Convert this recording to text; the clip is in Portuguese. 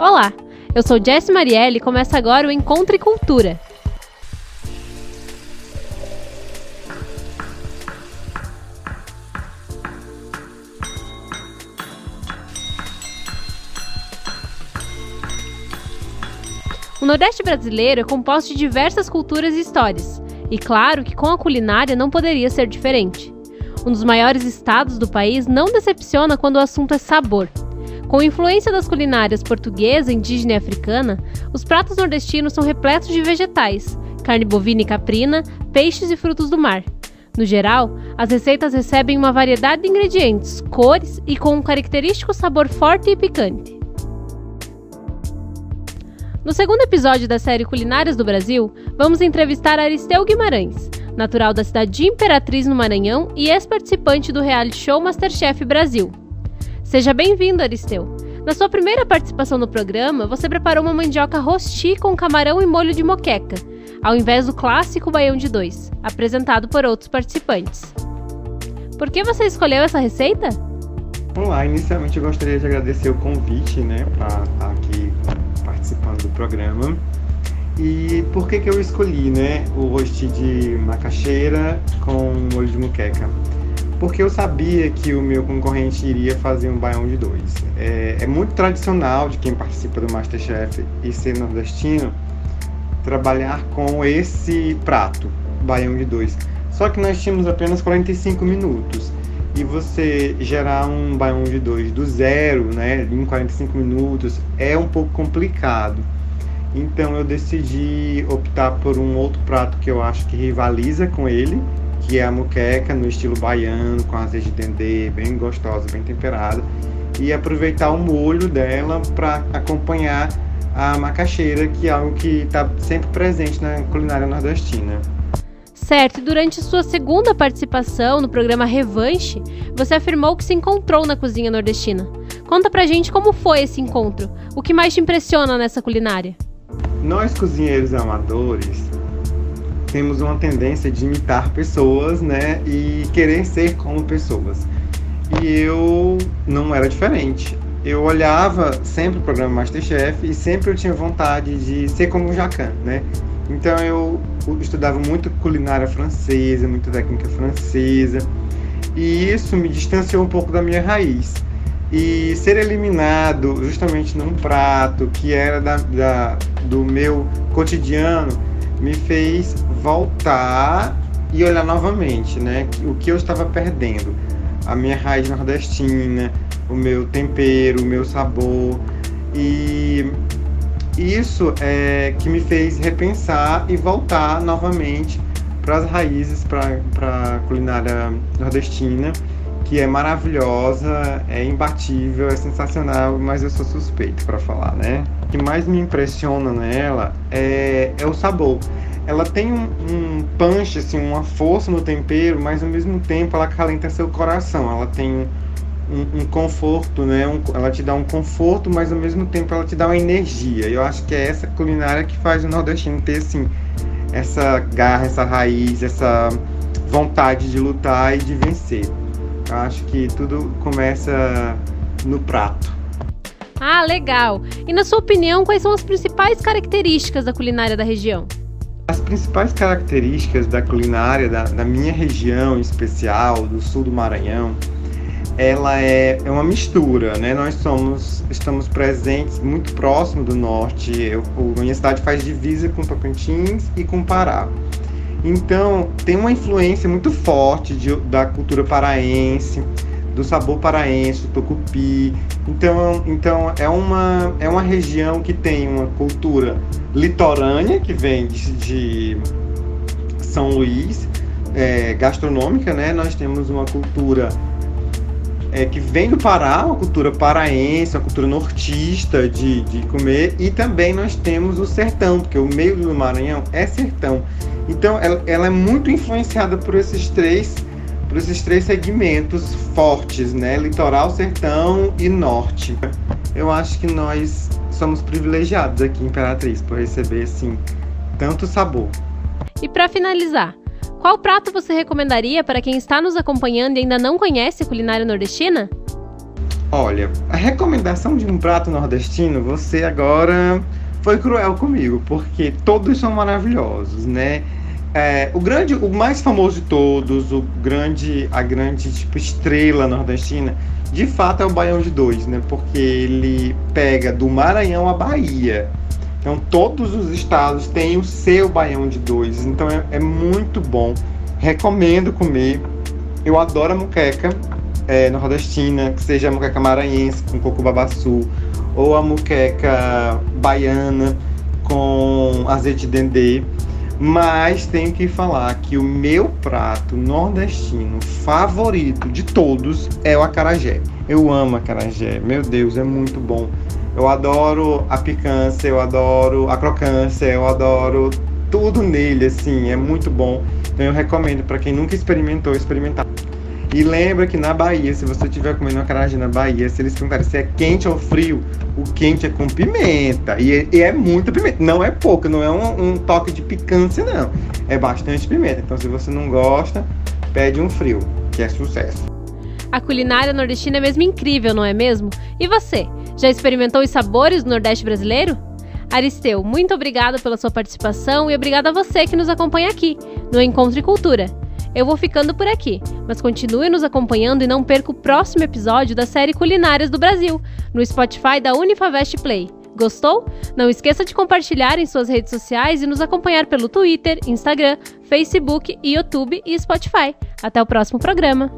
Olá, eu sou Jess Marielle e começa agora o Encontro e Cultura. O Nordeste brasileiro é composto de diversas culturas e histórias, e claro que com a culinária não poderia ser diferente. Um dos maiores estados do país não decepciona quando o assunto é sabor. Com influência das culinárias portuguesa, indígena e africana, os pratos nordestinos são repletos de vegetais, carne bovina e caprina, peixes e frutos do mar. No geral, as receitas recebem uma variedade de ingredientes, cores e com um característico sabor forte e picante. No segundo episódio da série Culinárias do Brasil, vamos entrevistar Aristeu Guimarães, natural da cidade de Imperatriz, no Maranhão e ex-participante do reality show Masterchef Brasil. Seja bem-vindo, Aristeu! Na sua primeira participação no programa, você preparou uma mandioca rosti com camarão e molho de moqueca, ao invés do clássico baião de dois, apresentado por outros participantes. Por que você escolheu essa receita? Olá, inicialmente eu gostaria de agradecer o convite, né, para estar aqui participando do programa. E por que que eu escolhi, né, o rosti de macaxeira com molho de muqueca? Porque eu sabia que o meu concorrente iria fazer um baião de dois. É, é muito tradicional de quem participa do Masterchef e ser nordestino trabalhar com esse prato, baião de dois. Só que nós tínhamos apenas 45 minutos e você gerar um baião de dois do zero, né, em 45 minutos, é um pouco complicado. Então eu decidi optar por um outro prato que eu acho que rivaliza com ele, que é a muqueca no estilo baiano, com azeite de dendê, bem gostosa, bem temperada, e aproveitar o molho dela para acompanhar a macaxeira, que é algo que está sempre presente na culinária nordestina. Certo, e durante sua segunda participação no programa Revanche, você afirmou que se encontrou na cozinha nordestina. Conta pra gente como foi esse encontro. O que mais te impressiona nessa culinária? Nós cozinheiros amadores temos uma tendência de imitar pessoas, né, e querer ser como pessoas. E eu não era diferente. Eu olhava sempre o programa Masterchef e sempre eu tinha vontade de ser como o Jacan, né? Então eu estudava muito culinária francesa, muito técnica francesa, e isso me distanciou um pouco da minha raiz. E ser eliminado justamente num prato que era da, da do meu cotidiano me fez voltar e olhar novamente, né? O que eu estava perdendo. A minha raiz nordestina, o meu tempero, o meu sabor. E isso é que me fez repensar e voltar novamente para as raízes, para a culinária nordestina, que é maravilhosa, é imbatível, é sensacional, mas eu sou suspeito para falar, né? O que mais me impressiona nela é, é o sabor ela tem um, um punch, assim, uma força no tempero, mas ao mesmo tempo ela calenta seu coração. Ela tem um, um conforto, né? Um, ela te dá um conforto, mas ao mesmo tempo ela te dá uma energia. Eu acho que é essa culinária que faz o nordestino ter, assim, essa garra, essa raiz, essa vontade de lutar e de vencer. Eu acho que tudo começa no prato. Ah, legal! E na sua opinião, quais são as principais características da culinária da região? As principais características da culinária da, da, minha região em especial, do sul do Maranhão, ela é, é uma mistura, né? Nós somos, estamos presentes muito próximo do norte. Eu, a minha cidade faz divisa com Tocantins e com Pará. Então, tem uma influência muito forte de, da cultura paraense, do sabor paraense, do tucupi. Então, então é, uma, é uma região que tem uma cultura litorânea, que vem de, de São Luís, é, gastronômica, né? Nós temos uma cultura é, que vem do Pará, uma cultura paraense, uma cultura nortista de, de comer, e também nós temos o sertão, porque o meio do Maranhão é sertão. Então ela, ela é muito influenciada por esses três por esses três segmentos fortes, né? Litoral, sertão e norte. Eu acho que nós somos privilegiados aqui em Imperatriz por receber assim tanto sabor. E para finalizar, qual prato você recomendaria para quem está nos acompanhando e ainda não conhece a culinária nordestina? Olha, a recomendação de um prato nordestino, você agora foi cruel comigo, porque todos são maravilhosos, né? É, o grande, o mais famoso de todos, o grande, a grande tipo estrela nordestina, de fato é o baião de dois, né? Porque ele pega do Maranhão à Bahia. Então todos os estados têm o seu baião de dois. Então é, é muito bom. Recomendo comer. Eu adoro a muqueca é, nordestina, que seja a muqueca maranhense com coco babaçu, ou a muqueca baiana com azeite de dendê. Mas tenho que falar que o meu prato nordestino favorito de todos é o acarajé. Eu amo acarajé, meu Deus, é muito bom. Eu adoro a picância, eu adoro a crocância, eu adoro tudo nele, assim, é muito bom. Então eu recomendo para quem nunca experimentou, experimentar. E lembra que na Bahia, se você estiver comendo acarajé na Bahia, se eles perguntarem se é quente ou frio, o quente é com pimenta. E é, e é muita pimenta. Não é pouco, não é um, um, toque de picância, não. É bastante pimenta. Então, se você não gosta, pede um frio, que é sucesso. A culinária nordestina é mesmo incrível, não é mesmo? E você, já experimentou os sabores do Nordeste brasileiro? Aristeu, muito obrigada pela sua participação e obrigada a você que nos acompanha aqui no Encontro e Cultura. Eu vou ficando por aqui, mas continue nos acompanhando e não perca o próximo episódio da série Culinárias do Brasil, no Spotify da Unifavest Play. Gostou? Não esqueça de compartilhar em suas redes sociais e nos acompanhar pelo Twitter, Instagram, Facebook, YouTube e Spotify. Até o próximo programa!